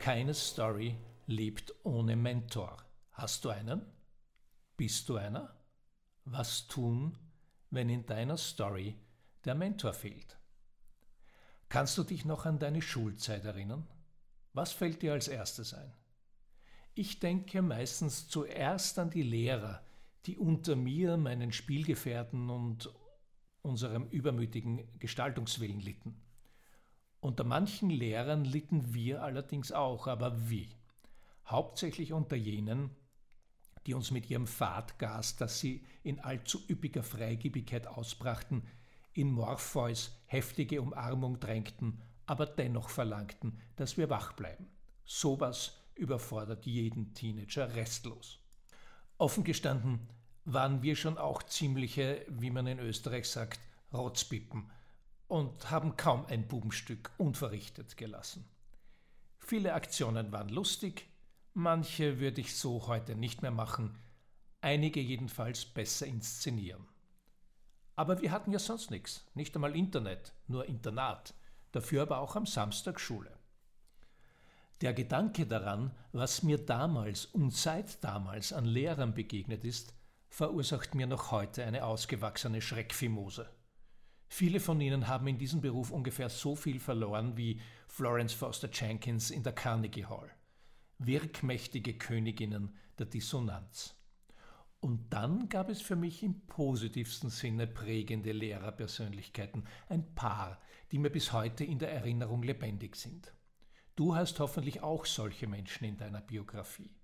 keine Story lebt ohne Mentor. Hast du einen? Bist du einer? Was tun, wenn in deiner Story der Mentor fehlt? Kannst du dich noch an deine Schulzeit erinnern? Was fällt dir als erstes ein? Ich denke meistens zuerst an die Lehrer, die unter mir, meinen Spielgefährten und unserem übermütigen Gestaltungswillen litten. Unter manchen Lehrern litten wir allerdings auch, aber wie? Hauptsächlich unter jenen, die uns mit ihrem Fahrtgas, das sie in allzu üppiger Freigebigkeit ausbrachten, in Morpheus heftige Umarmung drängten, aber dennoch verlangten, dass wir wach bleiben. Sowas überfordert jeden Teenager restlos. Offen gestanden waren wir schon auch ziemliche, wie man in Österreich sagt, Rotzpippen und haben kaum ein Bubenstück unverrichtet gelassen. Viele Aktionen waren lustig, manche würde ich so heute nicht mehr machen, einige jedenfalls besser inszenieren. Aber wir hatten ja sonst nichts, nicht einmal Internet, nur Internat, dafür aber auch am Samstag Schule. Der Gedanke daran, was mir damals und seit damals an Lehrern begegnet ist, verursacht mir noch heute eine ausgewachsene Schreckfimose. Viele von ihnen haben in diesem Beruf ungefähr so viel verloren wie Florence Foster Jenkins in der Carnegie Hall. Wirkmächtige Königinnen der Dissonanz. Und dann gab es für mich im positivsten Sinne prägende Lehrerpersönlichkeiten, ein paar, die mir bis heute in der Erinnerung lebendig sind. Du hast hoffentlich auch solche Menschen in deiner Biografie.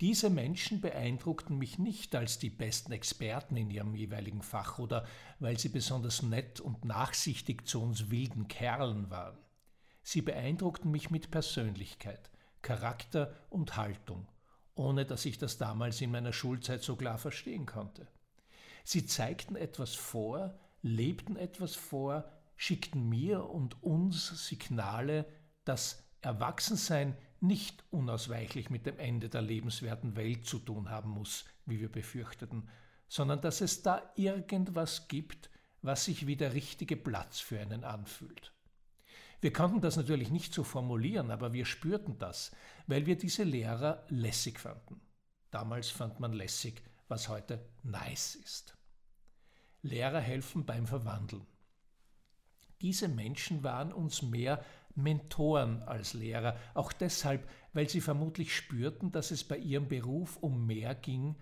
Diese Menschen beeindruckten mich nicht als die besten Experten in ihrem jeweiligen Fach oder weil sie besonders nett und nachsichtig zu uns wilden Kerlen waren. Sie beeindruckten mich mit Persönlichkeit, Charakter und Haltung, ohne dass ich das damals in meiner Schulzeit so klar verstehen konnte. Sie zeigten etwas vor, lebten etwas vor, schickten mir und uns Signale, dass Erwachsensein nicht unausweichlich mit dem Ende der lebenswerten Welt zu tun haben muss, wie wir befürchteten, sondern dass es da irgendwas gibt, was sich wie der richtige Platz für einen anfühlt. Wir konnten das natürlich nicht so formulieren, aber wir spürten das, weil wir diese Lehrer lässig fanden. Damals fand man lässig, was heute nice ist. Lehrer helfen beim Verwandeln. Diese Menschen waren uns mehr Mentoren als Lehrer, auch deshalb, weil sie vermutlich spürten, dass es bei ihrem Beruf um mehr ging,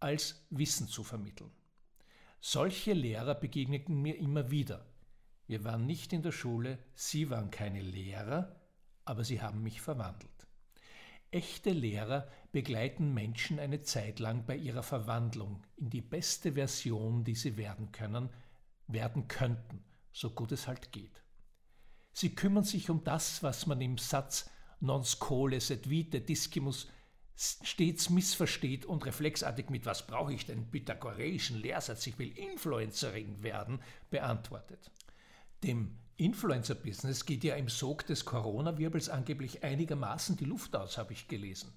als Wissen zu vermitteln. Solche Lehrer begegneten mir immer wieder. Wir waren nicht in der Schule, sie waren keine Lehrer, aber sie haben mich verwandelt. Echte Lehrer begleiten Menschen eine Zeit lang bei ihrer Verwandlung in die beste Version, die sie werden können, werden könnten, so gut es halt geht. Sie kümmern sich um das, was man im Satz non scole sed vite discimus stets missversteht und reflexartig mit was brauche ich den pythagoreischen Lehrsatz, ich will Influencerin werden, beantwortet. Dem Influencer-Business geht ja im Sog des Coronawirbels angeblich einigermaßen die Luft aus, habe ich gelesen.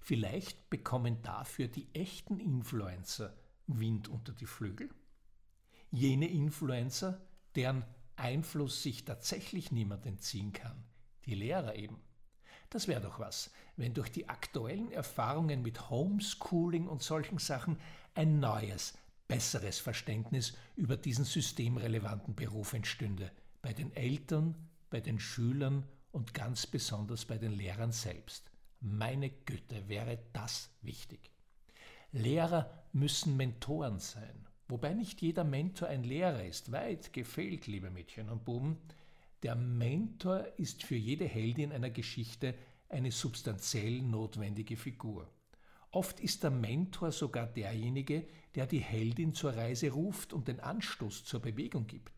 Vielleicht bekommen dafür die echten Influencer Wind unter die Flügel? Jene Influencer, deren Einfluss sich tatsächlich niemand entziehen kann. Die Lehrer eben. Das wäre doch was, wenn durch die aktuellen Erfahrungen mit Homeschooling und solchen Sachen ein neues, besseres Verständnis über diesen systemrelevanten Beruf entstünde, bei den Eltern, bei den Schülern und ganz besonders bei den Lehrern selbst. Meine Güte, wäre das wichtig. Lehrer müssen Mentoren sein Wobei nicht jeder Mentor ein Lehrer ist, weit gefehlt, liebe Mädchen und Buben. Der Mentor ist für jede Heldin einer Geschichte eine substanziell notwendige Figur. Oft ist der Mentor sogar derjenige, der die Heldin zur Reise ruft und den Anstoß zur Bewegung gibt.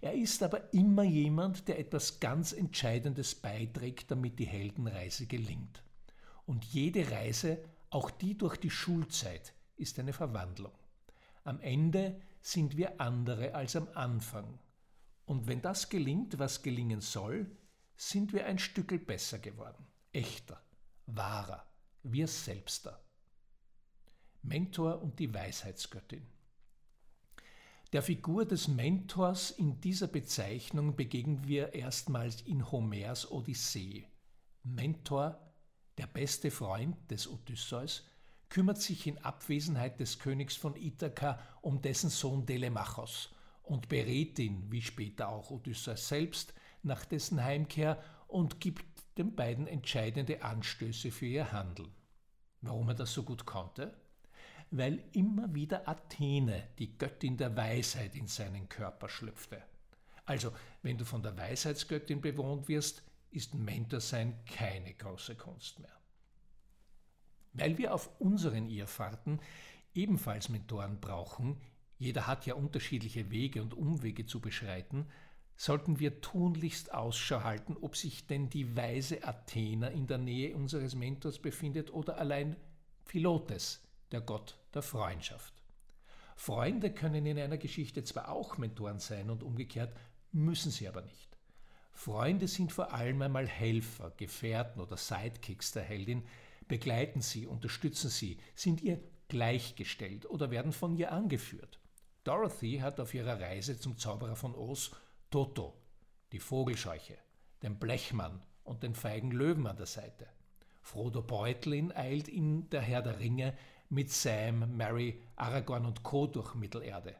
Er ist aber immer jemand, der etwas ganz Entscheidendes beiträgt, damit die Heldenreise gelingt. Und jede Reise, auch die durch die Schulzeit, ist eine Verwandlung. Am Ende sind wir andere als am Anfang. Und wenn das gelingt, was gelingen soll, sind wir ein Stückel besser geworden, echter, wahrer, wir selbster. Mentor und die Weisheitsgöttin. Der Figur des Mentors in dieser Bezeichnung begegnen wir erstmals in Homers Odyssee. Mentor, der beste Freund des Odysseus, kümmert sich in Abwesenheit des Königs von Ithaka um dessen Sohn Telemachos und berät ihn, wie später auch Odysseus selbst, nach dessen Heimkehr und gibt den beiden entscheidende Anstöße für ihr Handeln. Warum er das so gut konnte? Weil immer wieder Athene, die Göttin der Weisheit, in seinen Körper schlüpfte. Also, wenn du von der Weisheitsgöttin bewohnt wirst, ist Mentorsein keine große Kunst mehr. Weil wir auf unseren Irrfahrten ebenfalls Mentoren brauchen, jeder hat ja unterschiedliche Wege und Umwege zu beschreiten, sollten wir tunlichst Ausschau halten, ob sich denn die weise Athena in der Nähe unseres Mentors befindet oder allein Philotes, der Gott der Freundschaft. Freunde können in einer Geschichte zwar auch Mentoren sein und umgekehrt, müssen sie aber nicht. Freunde sind vor allem einmal Helfer, Gefährten oder Sidekicks der Heldin, begleiten sie, unterstützen sie, sind ihr gleichgestellt oder werden von ihr angeführt. Dorothy hat auf ihrer Reise zum Zauberer von Oz Toto, die Vogelscheuche, den Blechmann und den feigen Löwen an der Seite. Frodo Beutlin eilt in Der Herr der Ringe mit Sam, Mary, Aragorn und Co. durch Mittelerde.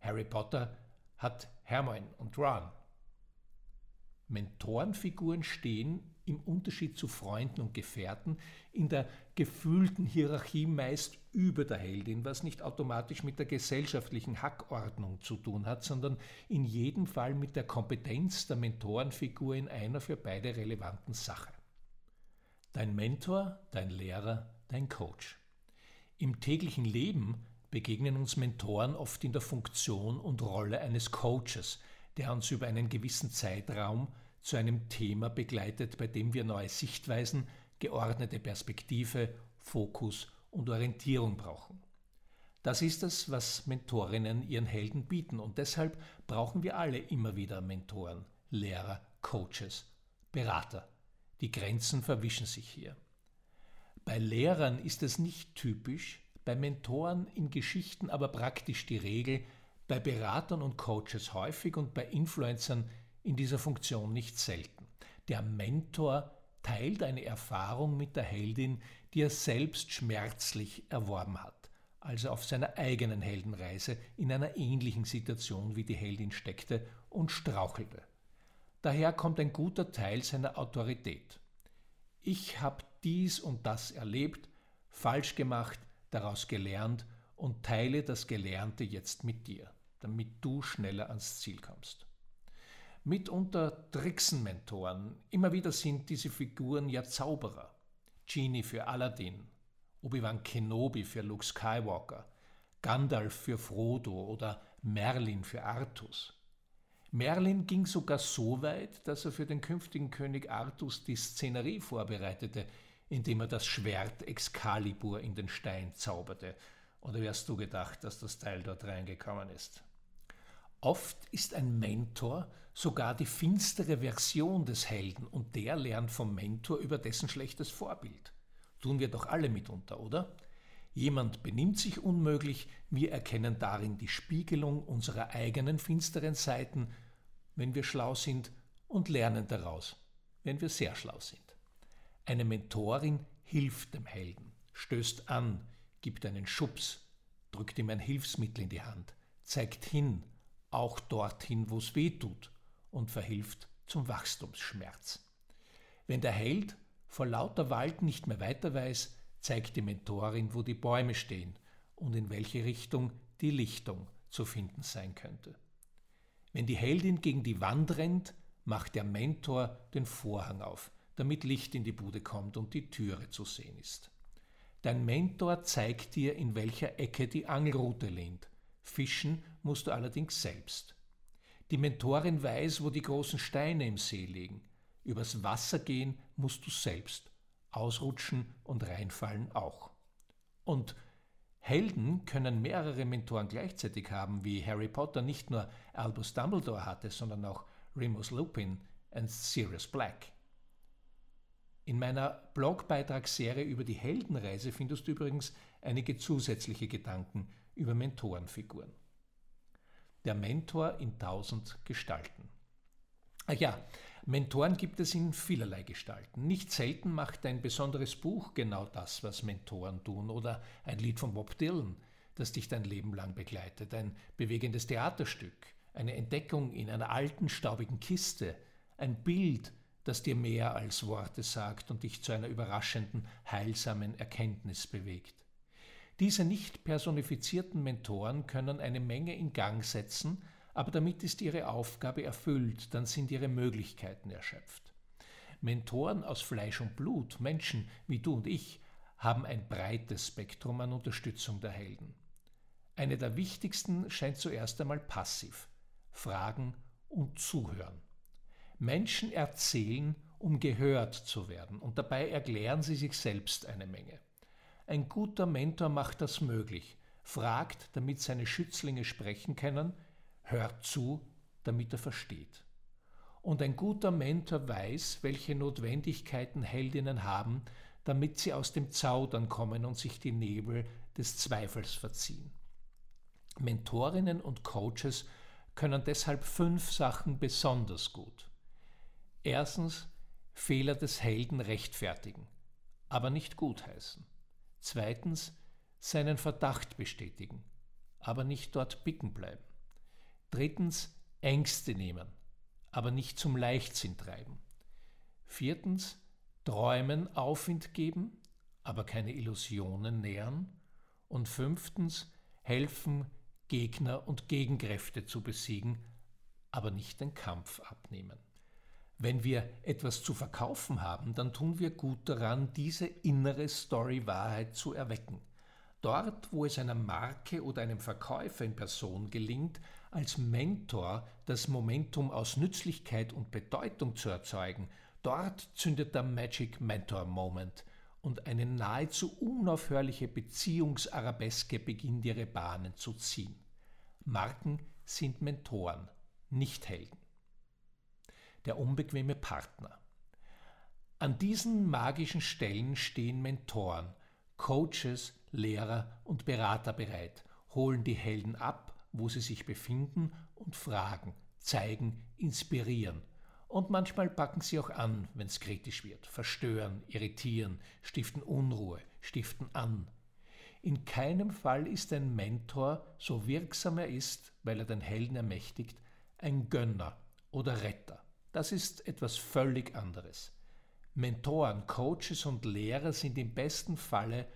Harry Potter hat Hermione und Ron. Mentorenfiguren stehen im Unterschied zu Freunden und Gefährten in der gefühlten Hierarchie meist über der Heldin, was nicht automatisch mit der gesellschaftlichen Hackordnung zu tun hat, sondern in jedem Fall mit der Kompetenz der Mentorenfigur in einer für beide relevanten Sache. Dein Mentor, dein Lehrer, dein Coach. Im täglichen Leben begegnen uns Mentoren oft in der Funktion und Rolle eines Coaches, der uns über einen gewissen Zeitraum zu einem Thema begleitet, bei dem wir neue Sichtweisen, geordnete Perspektive, Fokus und Orientierung brauchen. Das ist es, was Mentorinnen ihren Helden bieten und deshalb brauchen wir alle immer wieder Mentoren, Lehrer, Coaches, Berater. Die Grenzen verwischen sich hier. Bei Lehrern ist es nicht typisch, bei Mentoren in Geschichten aber praktisch die Regel, bei Beratern und Coaches häufig und bei Influencern in dieser Funktion nicht selten. Der Mentor teilt eine Erfahrung mit der Heldin, die er selbst schmerzlich erworben hat, also auf seiner eigenen Heldenreise in einer ähnlichen Situation wie die Heldin steckte und strauchelte. Daher kommt ein guter Teil seiner Autorität. Ich habe dies und das erlebt, falsch gemacht, daraus gelernt und teile das Gelernte jetzt mit dir, damit du schneller ans Ziel kommst. Mitunter tricksen Mentoren. Immer wieder sind diese Figuren ja Zauberer. Genie für Aladdin, Obi-Wan Kenobi für Luke Skywalker, Gandalf für Frodo oder Merlin für Artus. Merlin ging sogar so weit, dass er für den künftigen König Artus die Szenerie vorbereitete, indem er das Schwert Excalibur in den Stein zauberte. Oder hast du gedacht, dass das Teil dort reingekommen ist? Oft ist ein Mentor sogar die finstere Version des Helden und der lernt vom Mentor über dessen schlechtes Vorbild. Tun wir doch alle mitunter, oder? Jemand benimmt sich unmöglich, wir erkennen darin die Spiegelung unserer eigenen finsteren Seiten, wenn wir schlau sind, und lernen daraus, wenn wir sehr schlau sind. Eine Mentorin hilft dem Helden, stößt an, gibt einen Schubs, drückt ihm ein Hilfsmittel in die Hand, zeigt hin, auch dorthin, wo es weh tut, und verhilft zum Wachstumsschmerz. Wenn der Held vor lauter Wald nicht mehr weiter weiß, zeigt die Mentorin, wo die Bäume stehen und in welche Richtung die Lichtung zu finden sein könnte. Wenn die Heldin gegen die Wand rennt, macht der Mentor den Vorhang auf, damit Licht in die Bude kommt und die Türe zu sehen ist. Dein Mentor zeigt dir, in welcher Ecke die Angelrute lehnt. Fischen musst du allerdings selbst. Die Mentorin weiß, wo die großen Steine im See liegen. Übers Wasser gehen musst du selbst. Ausrutschen und reinfallen auch. Und Helden können mehrere Mentoren gleichzeitig haben, wie Harry Potter nicht nur Albus Dumbledore hatte, sondern auch Remus Lupin und Sirius Black. In meiner Blogbeitragsserie über die Heldenreise findest du übrigens einige zusätzliche Gedanken über Mentorenfiguren. Der Mentor in tausend Gestalten. Ach ja, Mentoren gibt es in vielerlei Gestalten. Nicht selten macht ein besonderes Buch genau das, was Mentoren tun, oder ein Lied von Bob Dylan, das dich dein Leben lang begleitet, ein bewegendes Theaterstück, eine Entdeckung in einer alten, staubigen Kiste, ein Bild, das dir mehr als Worte sagt und dich zu einer überraschenden, heilsamen Erkenntnis bewegt. Diese nicht personifizierten Mentoren können eine Menge in Gang setzen, aber damit ist ihre Aufgabe erfüllt, dann sind ihre Möglichkeiten erschöpft. Mentoren aus Fleisch und Blut, Menschen wie du und ich, haben ein breites Spektrum an Unterstützung der Helden. Eine der wichtigsten scheint zuerst einmal passiv, fragen und zuhören. Menschen erzählen, um gehört zu werden, und dabei erklären sie sich selbst eine Menge. Ein guter Mentor macht das möglich, fragt, damit seine Schützlinge sprechen können, hört zu, damit er versteht. Und ein guter Mentor weiß, welche Notwendigkeiten Heldinnen haben, damit sie aus dem Zaudern kommen und sich die Nebel des Zweifels verziehen. Mentorinnen und Coaches können deshalb fünf Sachen besonders gut. Erstens Fehler des Helden rechtfertigen, aber nicht gutheißen. Zweitens seinen Verdacht bestätigen, aber nicht dort bicken bleiben. Drittens Ängste nehmen, aber nicht zum Leichtsinn treiben. Viertens Träumen Aufwind geben, aber keine Illusionen nähren. Und fünftens helfen, Gegner und Gegenkräfte zu besiegen, aber nicht den Kampf abnehmen. Wenn wir etwas zu verkaufen haben, dann tun wir gut daran, diese innere Story-Wahrheit zu erwecken. Dort, wo es einer Marke oder einem Verkäufer in Person gelingt, als Mentor das Momentum aus Nützlichkeit und Bedeutung zu erzeugen, dort zündet der Magic Mentor Moment und eine nahezu unaufhörliche Beziehungsarabeske beginnt ihre Bahnen zu ziehen. Marken sind Mentoren, nicht Helden der unbequeme Partner. An diesen magischen Stellen stehen Mentoren, Coaches, Lehrer und Berater bereit, holen die Helden ab, wo sie sich befinden und fragen, zeigen, inspirieren. Und manchmal packen sie auch an, wenn es kritisch wird, verstören, irritieren, stiften Unruhe, stiften an. In keinem Fall ist ein Mentor, so wirksam er ist, weil er den Helden ermächtigt, ein Gönner oder Retter. Das ist etwas völlig anderes. Mentoren, Coaches und Lehrer sind im besten Falle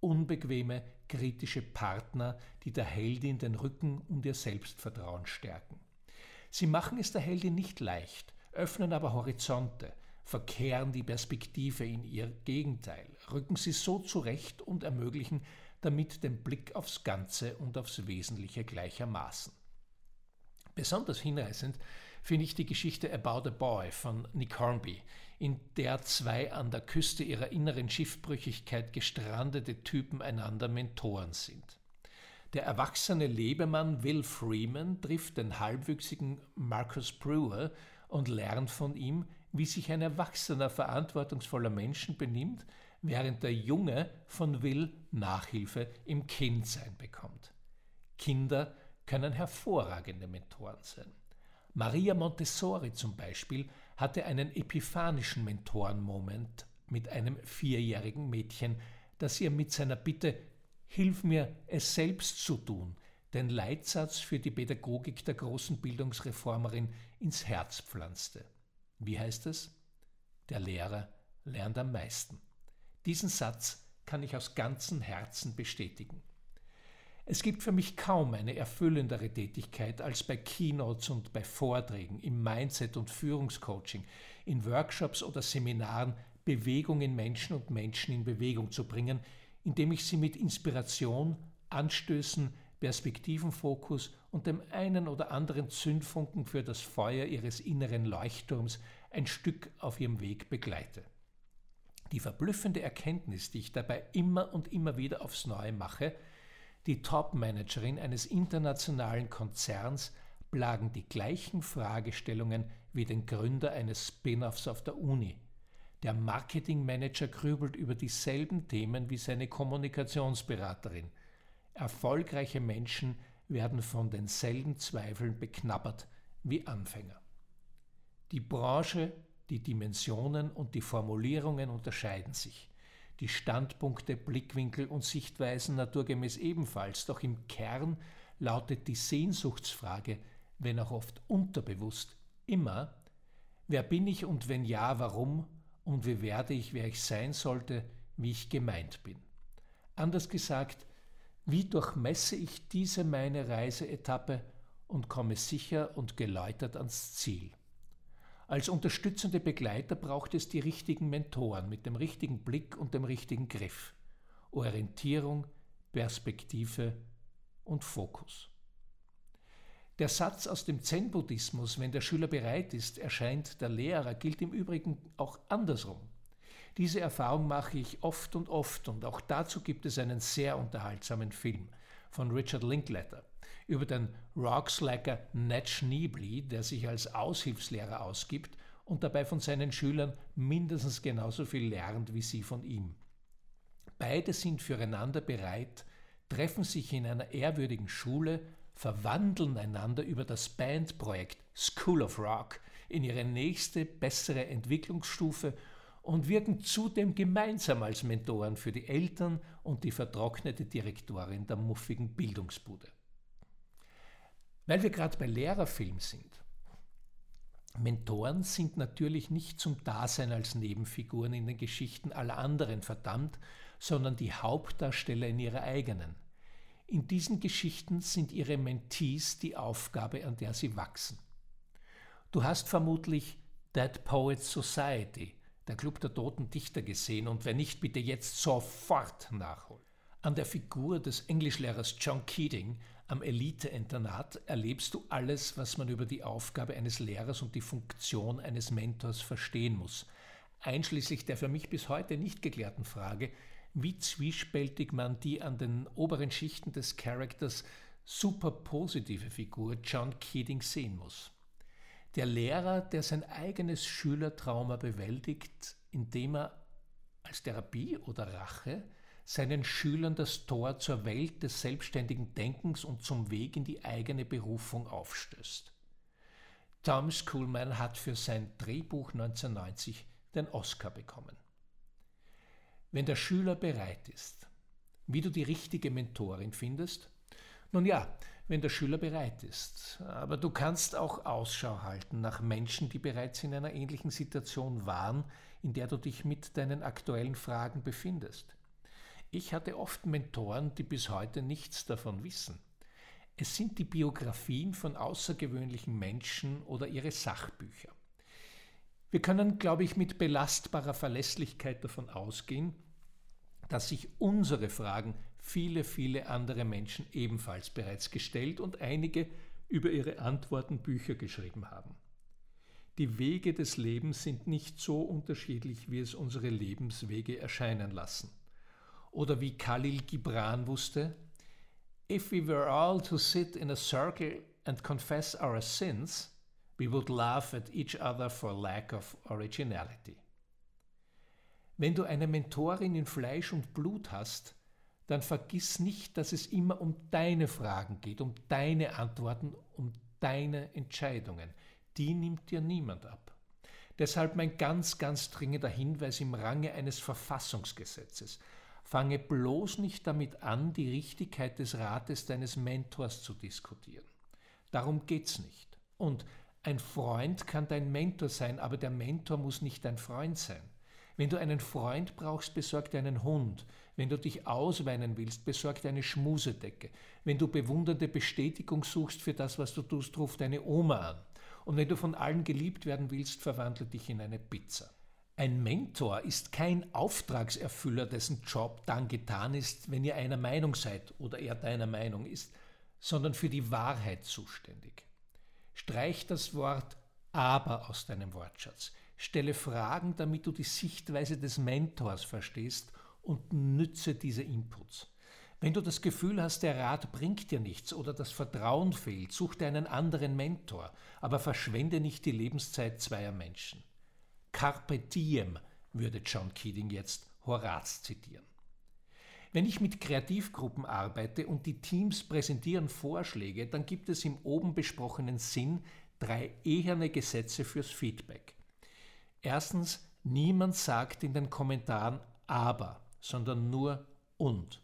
unbequeme, kritische Partner, die der Heldin den Rücken und ihr Selbstvertrauen stärken. Sie machen es der Heldin nicht leicht, öffnen aber Horizonte, verkehren die Perspektive in ihr Gegenteil, rücken sie so zurecht und ermöglichen damit den Blick aufs Ganze und aufs Wesentliche gleichermaßen. Besonders hinreißend finde ich die Geschichte About a Boy von Nick Hornby, in der zwei an der Küste ihrer inneren Schiffbrüchigkeit gestrandete Typen einander Mentoren sind. Der erwachsene Lebemann Will Freeman trifft den halbwüchsigen Marcus Brewer und lernt von ihm, wie sich ein erwachsener, verantwortungsvoller Mensch benimmt, während der Junge von Will Nachhilfe im Kindsein bekommt. Kinder können hervorragende Mentoren sein. Maria Montessori zum Beispiel hatte einen epiphanischen Mentorenmoment mit einem vierjährigen Mädchen, das ihr mit seiner Bitte Hilf mir, es selbst zu tun, den Leitsatz für die Pädagogik der großen Bildungsreformerin ins Herz pflanzte. Wie heißt es? Der Lehrer lernt am meisten. Diesen Satz kann ich aus ganzem Herzen bestätigen. Es gibt für mich kaum eine erfüllendere Tätigkeit, als bei Keynotes und bei Vorträgen, im Mindset- und Führungscoaching, in Workshops oder Seminaren Bewegung in Menschen und Menschen in Bewegung zu bringen, indem ich sie mit Inspiration, Anstößen, Perspektivenfokus und dem einen oder anderen Zündfunken für das Feuer ihres inneren Leuchtturms ein Stück auf ihrem Weg begleite. Die verblüffende Erkenntnis, die ich dabei immer und immer wieder aufs Neue mache, die Top-Managerin eines internationalen Konzerns plagen die gleichen Fragestellungen wie den Gründer eines Spin-offs auf der Uni. Der Marketingmanager grübelt über dieselben Themen wie seine Kommunikationsberaterin. Erfolgreiche Menschen werden von denselben Zweifeln beknabbert wie Anfänger. Die Branche, die Dimensionen und die Formulierungen unterscheiden sich. Die Standpunkte, Blickwinkel und Sichtweisen naturgemäß ebenfalls, doch im Kern lautet die Sehnsuchtsfrage, wenn auch oft unterbewusst, immer, wer bin ich und wenn ja, warum und wie werde ich, wer ich sein sollte, wie ich gemeint bin. Anders gesagt, wie durchmesse ich diese meine Reiseetappe und komme sicher und geläutert ans Ziel? Als unterstützende Begleiter braucht es die richtigen Mentoren mit dem richtigen Blick und dem richtigen Griff. Orientierung, Perspektive und Fokus. Der Satz aus dem Zen-Buddhismus, wenn der Schüler bereit ist, erscheint der Lehrer, gilt im Übrigen auch andersrum. Diese Erfahrung mache ich oft und oft und auch dazu gibt es einen sehr unterhaltsamen Film von Richard Linklater über den Rockslacker Ned Schneebly, der sich als Aushilfslehrer ausgibt und dabei von seinen Schülern mindestens genauso viel lernt wie sie von ihm. Beide sind füreinander bereit, treffen sich in einer ehrwürdigen Schule, verwandeln einander über das Bandprojekt School of Rock in ihre nächste, bessere Entwicklungsstufe und wirken zudem gemeinsam als Mentoren für die Eltern und die vertrocknete Direktorin der muffigen Bildungsbude. Weil wir gerade bei Lehrerfilm sind. Mentoren sind natürlich nicht zum Dasein als Nebenfiguren in den Geschichten aller anderen verdammt, sondern die Hauptdarsteller in ihrer eigenen. In diesen Geschichten sind ihre Mentees die Aufgabe, an der sie wachsen. Du hast vermutlich Dead Poets Society der Club der toten Dichter gesehen und wenn nicht, bitte jetzt sofort nachholen. An der Figur des Englischlehrers John Keating am Elite-Internat erlebst du alles, was man über die Aufgabe eines Lehrers und die Funktion eines Mentors verstehen muss, einschließlich der für mich bis heute nicht geklärten Frage, wie zwiespältig man die an den oberen Schichten des Charakters super positive Figur John Keating sehen muss. Der Lehrer, der sein eigenes Schülertrauma bewältigt, indem er als Therapie oder Rache seinen Schülern das Tor zur Welt des selbstständigen Denkens und zum Weg in die eigene Berufung aufstößt. Tom Schoolman hat für sein Drehbuch 1990 den Oscar bekommen. Wenn der Schüler bereit ist, wie du die richtige Mentorin findest? Nun ja, wenn der Schüler bereit ist. Aber du kannst auch Ausschau halten nach Menschen, die bereits in einer ähnlichen Situation waren, in der du dich mit deinen aktuellen Fragen befindest. Ich hatte oft Mentoren, die bis heute nichts davon wissen. Es sind die Biografien von außergewöhnlichen Menschen oder ihre Sachbücher. Wir können, glaube ich, mit belastbarer Verlässlichkeit davon ausgehen, dass sich unsere Fragen viele, viele andere Menschen ebenfalls bereits gestellt und einige über ihre Antworten Bücher geschrieben haben. Die Wege des Lebens sind nicht so unterschiedlich, wie es unsere Lebenswege erscheinen lassen. Oder wie Khalil Gibran wusste, If we were all to sit in a circle and confess our sins, we would laugh at each other for lack of originality. Wenn du eine Mentorin in Fleisch und Blut hast, dann vergiss nicht, dass es immer um deine Fragen geht, um deine Antworten, um deine Entscheidungen. Die nimmt dir niemand ab. Deshalb mein ganz, ganz dringender Hinweis im Range eines Verfassungsgesetzes. Fange bloß nicht damit an, die Richtigkeit des Rates deines Mentors zu diskutieren. Darum geht's nicht. Und ein Freund kann dein Mentor sein, aber der Mentor muss nicht dein Freund sein. Wenn du einen Freund brauchst, besorg dir einen Hund. Wenn du dich ausweinen willst, besorg dir eine Schmusedecke. Wenn du bewundernde Bestätigung suchst für das, was du tust, ruf deine Oma an. Und wenn du von allen geliebt werden willst, verwandle dich in eine Pizza. Ein Mentor ist kein Auftragserfüller, dessen Job dann getan ist, wenn ihr einer Meinung seid oder er deiner Meinung ist, sondern für die Wahrheit zuständig. Streich das Wort aber aus deinem Wortschatz. Stelle Fragen, damit du die Sichtweise des Mentors verstehst und nütze diese Inputs. Wenn du das Gefühl hast, der Rat bringt dir nichts oder das Vertrauen fehlt, such dir einen anderen Mentor, aber verschwende nicht die Lebenszeit zweier Menschen. Carpe diem würde John Keating jetzt Horaz zitieren. Wenn ich mit Kreativgruppen arbeite und die Teams präsentieren Vorschläge, dann gibt es im oben besprochenen Sinn drei eherne Gesetze fürs Feedback. Erstens, niemand sagt in den Kommentaren aber, sondern nur und.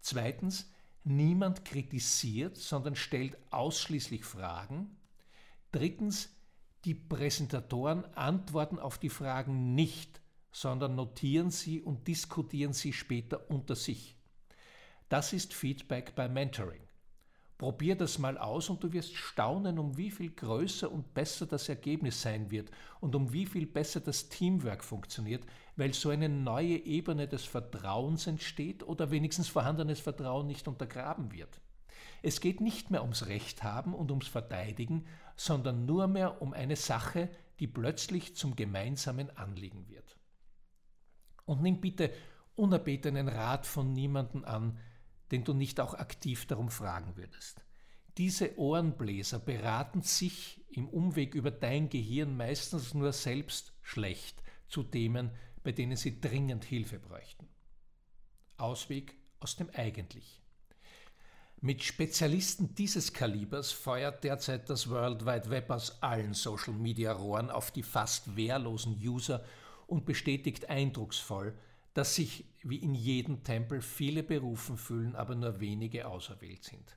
Zweitens, niemand kritisiert, sondern stellt ausschließlich Fragen. Drittens, die Präsentatoren antworten auf die Fragen nicht, sondern notieren sie und diskutieren sie später unter sich. Das ist Feedback bei Mentoring. Probier das mal aus und du wirst staunen, um wie viel größer und besser das Ergebnis sein wird und um wie viel besser das Teamwork funktioniert, weil so eine neue Ebene des Vertrauens entsteht oder wenigstens vorhandenes Vertrauen nicht untergraben wird. Es geht nicht mehr ums Recht haben und ums Verteidigen, sondern nur mehr um eine Sache, die plötzlich zum gemeinsamen Anliegen wird. Und nimm bitte unerbetenen Rat von niemandem an, den du nicht auch aktiv darum fragen würdest. Diese Ohrenbläser beraten sich im Umweg über dein Gehirn meistens nur selbst schlecht zu Themen, bei denen sie dringend Hilfe bräuchten. Ausweg aus dem Eigentlich. Mit Spezialisten dieses Kalibers feuert derzeit das World Wide Web aus allen Social-Media-Rohren auf die fast wehrlosen User und bestätigt eindrucksvoll, dass sich wie in jedem Tempel viele berufen fühlen, aber nur wenige auserwählt sind.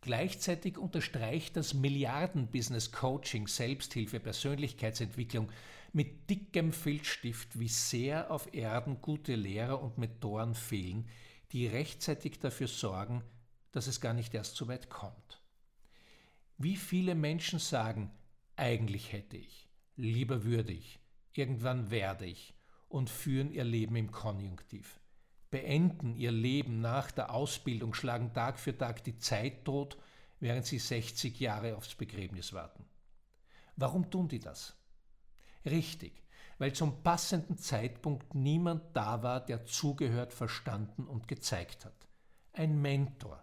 Gleichzeitig unterstreicht das Milliarden-Business Coaching, Selbsthilfe, Persönlichkeitsentwicklung mit dickem Filzstift, wie sehr auf Erden gute Lehrer und Mentoren fehlen, die rechtzeitig dafür sorgen, dass es gar nicht erst so weit kommt. Wie viele Menschen sagen, eigentlich hätte ich, lieber würde ich, irgendwann werde ich und führen ihr Leben im Konjunktiv, beenden ihr Leben nach der Ausbildung, schlagen Tag für Tag die Zeit tot, während sie 60 Jahre aufs Begräbnis warten. Warum tun die das? Richtig, weil zum passenden Zeitpunkt niemand da war, der zugehört, verstanden und gezeigt hat. Ein Mentor,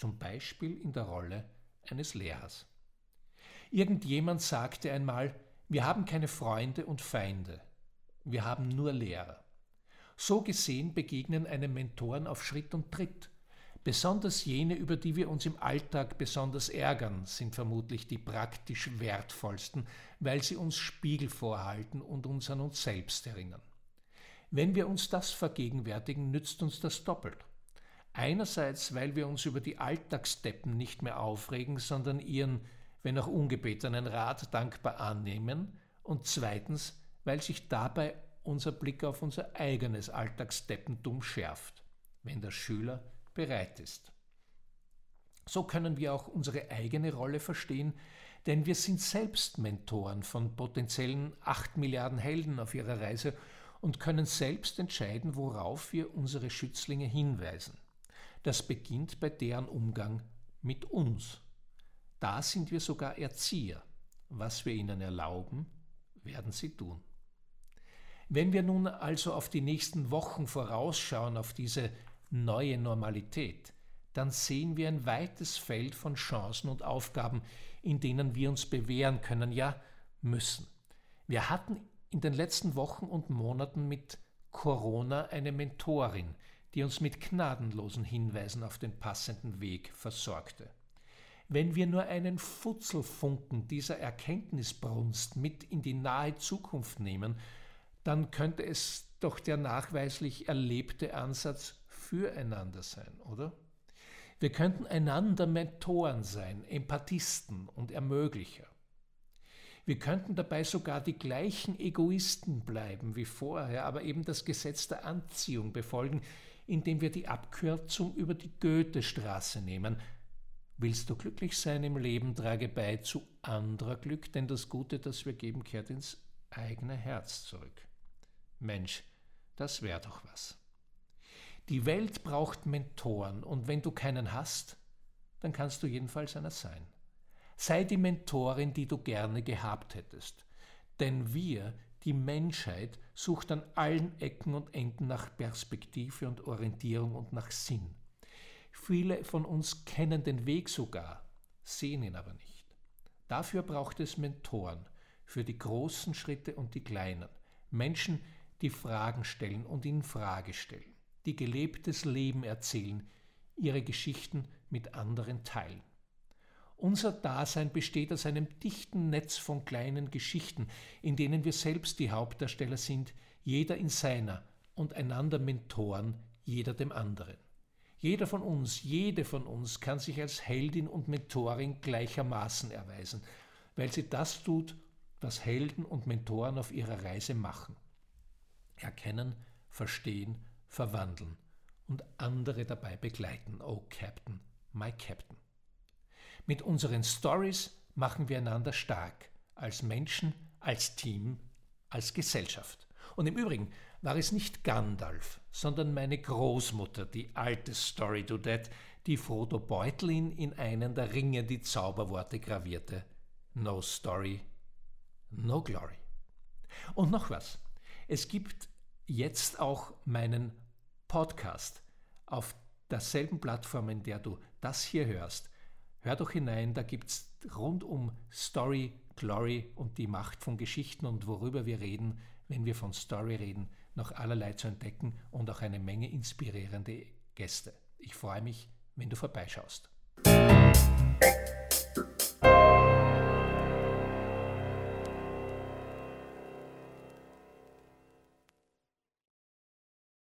zum Beispiel in der Rolle eines Lehrers. Irgendjemand sagte einmal, wir haben keine Freunde und Feinde, wir haben nur Lehrer. So gesehen begegnen einem Mentoren auf Schritt und Tritt. Besonders jene, über die wir uns im Alltag besonders ärgern, sind vermutlich die praktisch wertvollsten, weil sie uns Spiegel vorhalten und uns an uns selbst erinnern. Wenn wir uns das vergegenwärtigen, nützt uns das doppelt. Einerseits, weil wir uns über die Alltagsdeppen nicht mehr aufregen, sondern ihren, wenn auch ungebetenen Rat dankbar annehmen, und zweitens, weil sich dabei unser Blick auf unser eigenes Alltagsdeppentum schärft, wenn der Schüler bereit ist. So können wir auch unsere eigene Rolle verstehen, denn wir sind selbst Mentoren von potenziellen 8 Milliarden Helden auf ihrer Reise und können selbst entscheiden, worauf wir unsere Schützlinge hinweisen. Das beginnt bei deren Umgang mit uns. Da sind wir sogar Erzieher. Was wir ihnen erlauben, werden sie tun. Wenn wir nun also auf die nächsten Wochen vorausschauen, auf diese neue Normalität, dann sehen wir ein weites Feld von Chancen und Aufgaben, in denen wir uns bewähren können, ja müssen. Wir hatten in den letzten Wochen und Monaten mit Corona eine Mentorin, die uns mit gnadenlosen Hinweisen auf den passenden Weg versorgte. Wenn wir nur einen Futzelfunken dieser Erkenntnisbrunst mit in die nahe Zukunft nehmen, dann könnte es doch der nachweislich erlebte Ansatz füreinander sein, oder? Wir könnten einander Mentoren sein, Empathisten und Ermöglicher. Wir könnten dabei sogar die gleichen Egoisten bleiben wie vorher, aber eben das Gesetz der Anziehung befolgen, indem wir die Abkürzung über die Goethestraße nehmen. Willst du glücklich sein im Leben, trage bei zu anderer Glück, denn das Gute, das wir geben, kehrt ins eigene Herz zurück. Mensch, das wäre doch was. Die Welt braucht Mentoren und wenn du keinen hast, dann kannst du jedenfalls einer sein. Sei die Mentorin, die du gerne gehabt hättest. Denn wir, die Menschheit, sucht an allen Ecken und Enden nach Perspektive und Orientierung und nach Sinn. Viele von uns kennen den Weg sogar, sehen ihn aber nicht. Dafür braucht es Mentoren, für die großen Schritte und die kleinen. Menschen, die Fragen stellen und in Frage stellen, die gelebtes Leben erzählen, ihre Geschichten mit anderen teilen. Unser Dasein besteht aus einem dichten Netz von kleinen Geschichten, in denen wir selbst die Hauptdarsteller sind, jeder in seiner und einander Mentoren, jeder dem anderen. Jeder von uns, jede von uns kann sich als Heldin und Mentorin gleichermaßen erweisen, weil sie das tut, was Helden und Mentoren auf ihrer Reise machen. Erkennen, verstehen, verwandeln und andere dabei begleiten. Oh Captain, my Captain. Mit unseren Stories machen wir einander stark, als Menschen, als Team, als Gesellschaft. Und im Übrigen war es nicht Gandalf, sondern meine Großmutter, die alte Story to That, die Frodo Beutlin in einen der Ringe die Zauberworte gravierte. No Story, no Glory. Und noch was. Es gibt jetzt auch meinen Podcast auf derselben Plattform, in der du das hier hörst. Hör doch hinein, da gibt es rund um Story, Glory und die Macht von Geschichten und worüber wir reden, wenn wir von Story reden, noch allerlei zu entdecken und auch eine Menge inspirierende Gäste. Ich freue mich, wenn du vorbeischaust.